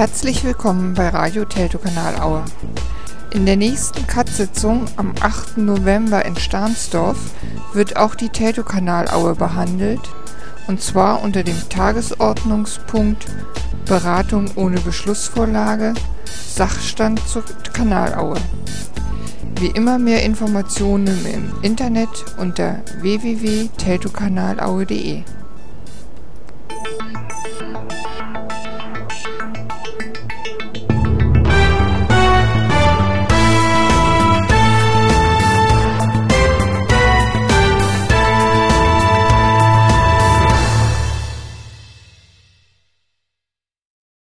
Herzlich willkommen bei Radio Teltokanal Aue. In der nächsten Cut-Sitzung am 8. November in Stahnsdorf wird auch die Teltokanal Aue behandelt und zwar unter dem Tagesordnungspunkt Beratung ohne Beschlussvorlage Sachstand zur Kanalaue. Wie immer mehr Informationen im Internet unter www.teltokanalaue.de